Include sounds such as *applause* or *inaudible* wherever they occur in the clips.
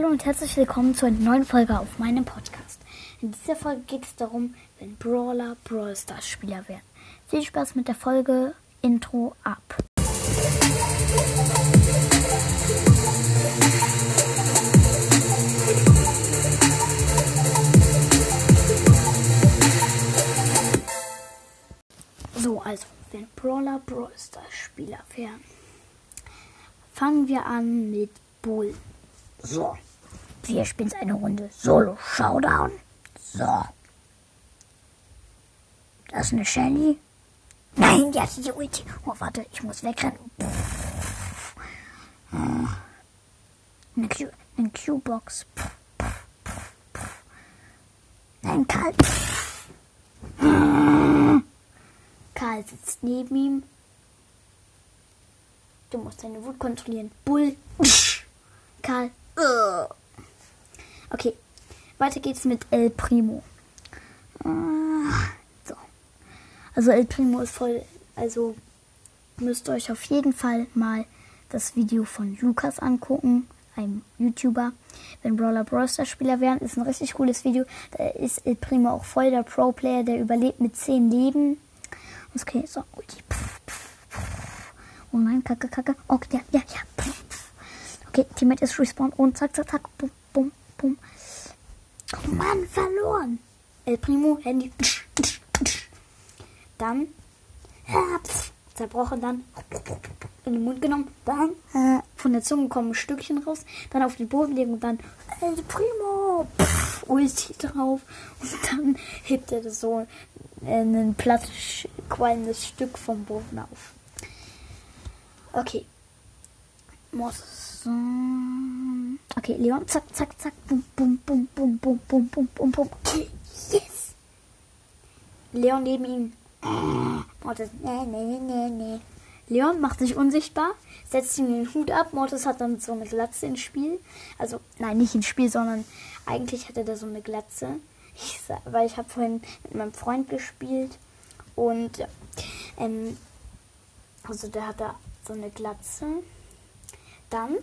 Hallo und herzlich willkommen zu einer neuen Folge auf meinem Podcast. In dieser Folge geht es darum, wenn Brawler Brawl Stars Spieler werden. Viel Spaß mit der Folge Intro ab. So, also, wenn Brawler Brawl Stars Spieler werden. Fangen wir an mit Bull. So. Wir spielen eine Runde Solo Showdown. So. Das ist eine Shelly. Nein, die hat die Ulti. Oh, warte, ich muss wegrennen. Eine, Q eine Q-Box. Nein, Karl. Karl sitzt neben ihm. Du musst deine Wut kontrollieren. Bull. Karl. Okay, weiter geht's mit El Primo. So. Also El Primo ist voll. Also müsst ihr euch auf jeden Fall mal das Video von Lukas angucken, einem YouTuber. Wenn Brawler Brawler Spieler werden, ist ein richtig cooles Video. Da ist El Primo auch voll der Pro-Player, der überlebt mit 10 Leben. Okay, so. Oh nein, kacke, kacke. Okay, ja, ja, ja. Okay, Teammate ist respawned und zack, zack, zack. Bum, bum. Oh Mann, verloren. El Primo, Handy. Dann zerbrochen, dann in den Mund genommen, dann von der Zunge kommen ein Stückchen raus, dann auf den Boden legen und dann El Primo, Ulti drauf und dann hebt er das so ein platt quallendes Stück vom Boden auf. Okay. Muss. Okay, Leon, zack, zack, zack, bum, bum, bum, bum, bum, bum, bum, bum, bum. Yes! Leon neben ihm. Mortis, nee, nee, nee, nee. Leon macht sich unsichtbar, setzt ihm den Hut ab. Mortis hat dann so eine Glatze ins Spiel. Also, nein, nicht ins Spiel, sondern eigentlich hatte der so eine Glatze. Ich, weil ich habe vorhin mit meinem Freund gespielt und ähm, also der hat da so eine Glatze. Dann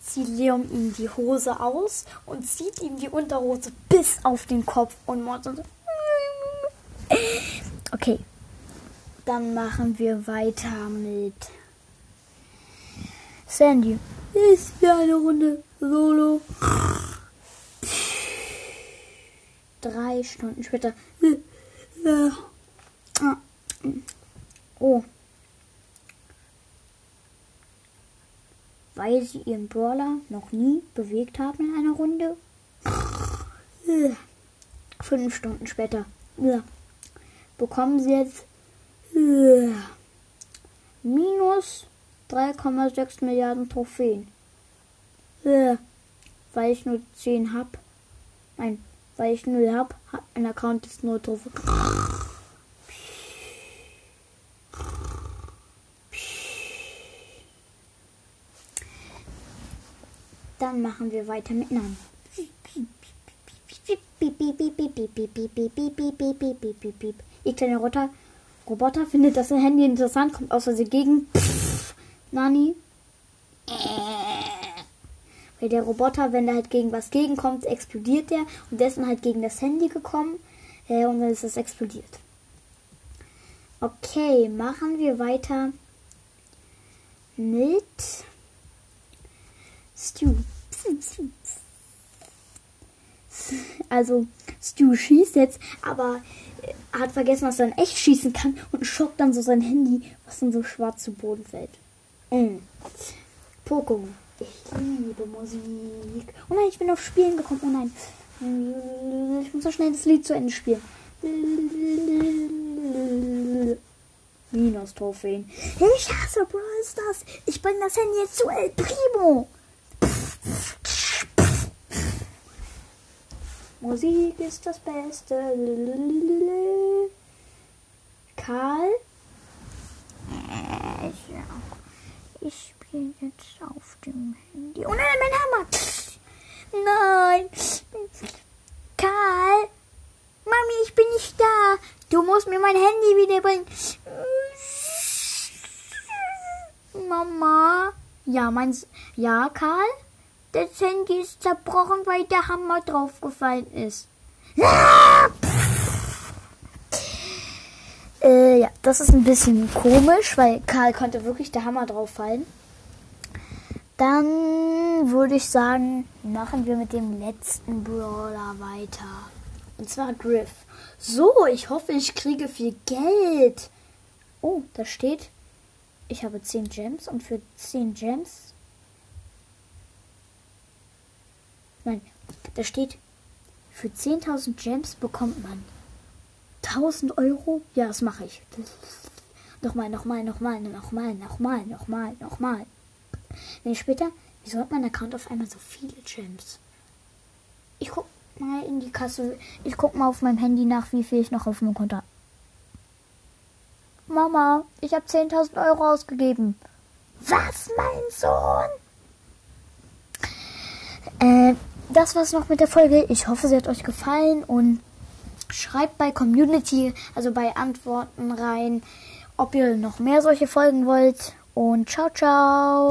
zieht Leon ihm die Hose aus und zieht ihm die Unterhose bis auf den Kopf und Morten so. *laughs* Okay. Dann machen wir weiter mit Sandy. Ist hier eine Runde Solo. Drei Stunden später. Oh. Weil sie ihren Brawler noch nie bewegt haben in einer Runde. Fünf Stunden später bekommen sie jetzt minus 3,6 Milliarden Trophäen. Weil ich nur 10 habe. Nein, weil ich 0 habe, hat mein Account ist nur Trophäen. Dann machen wir weiter mit Namen. Ihr kleiner Roboter, Roboter findet das Handy interessant, kommt außer sie gegen Nani. Weil der Roboter, wenn da halt gegen was gegenkommt, explodiert der und der ist dann halt gegen das Handy gekommen äh, und dann ist es explodiert. Okay, machen wir weiter mit Stu. *laughs* Also Stu schießt jetzt, aber hat vergessen, dass er dann echt schießen kann und schockt dann so sein Handy, was dann so schwarz zu Boden fällt. Mm. Pokémon. Ich liebe Musik. Oh nein, ich bin auf Spielen gekommen. Oh nein. Ich muss so schnell das Lied zu Ende spielen. Minus Trophäen. Ich hasse Brawl Stars. Ich bringe das Handy jetzt zu El Primo. Musik ist das Beste. Karl? Ich spiele jetzt auf dem Handy. Oh nein, mein Hammer! Nein! Karl! Mami, ich bin nicht da! Du musst mir mein Handy wiederbringen. Mama? Ja, mein. Ja, Karl? Das Handy ist zerbrochen, weil der Hammer draufgefallen ist. *laughs* Äh, ja, das ist ein bisschen komisch, weil Karl konnte wirklich der Hammer drauf fallen. Dann würde ich sagen, machen wir mit dem letzten Brawler weiter. Und zwar Griff. So, ich hoffe, ich kriege viel Geld. Oh, da steht, ich habe 10 Gems und für 10 Gems. Nein, da steht, für 10.000 Gems bekommt man 1000 Euro? Ja, das mache ich. Nochmal, nochmal, nochmal, nochmal, nochmal, nochmal, nochmal. Nee, später, wieso hat mein Account auf einmal so viele Gems? Ich guck mal in die Kasse. Ich guck mal auf meinem Handy nach, wie viel ich noch auf meinem Konto habe. Mama, ich habe 10.000 Euro ausgegeben. Was, mein Sohn? Äh, das war's noch mit der Folge. Ich hoffe, sie hat euch gefallen und schreibt bei Community, also bei Antworten rein, ob ihr noch mehr solche Folgen wollt. Und ciao, ciao.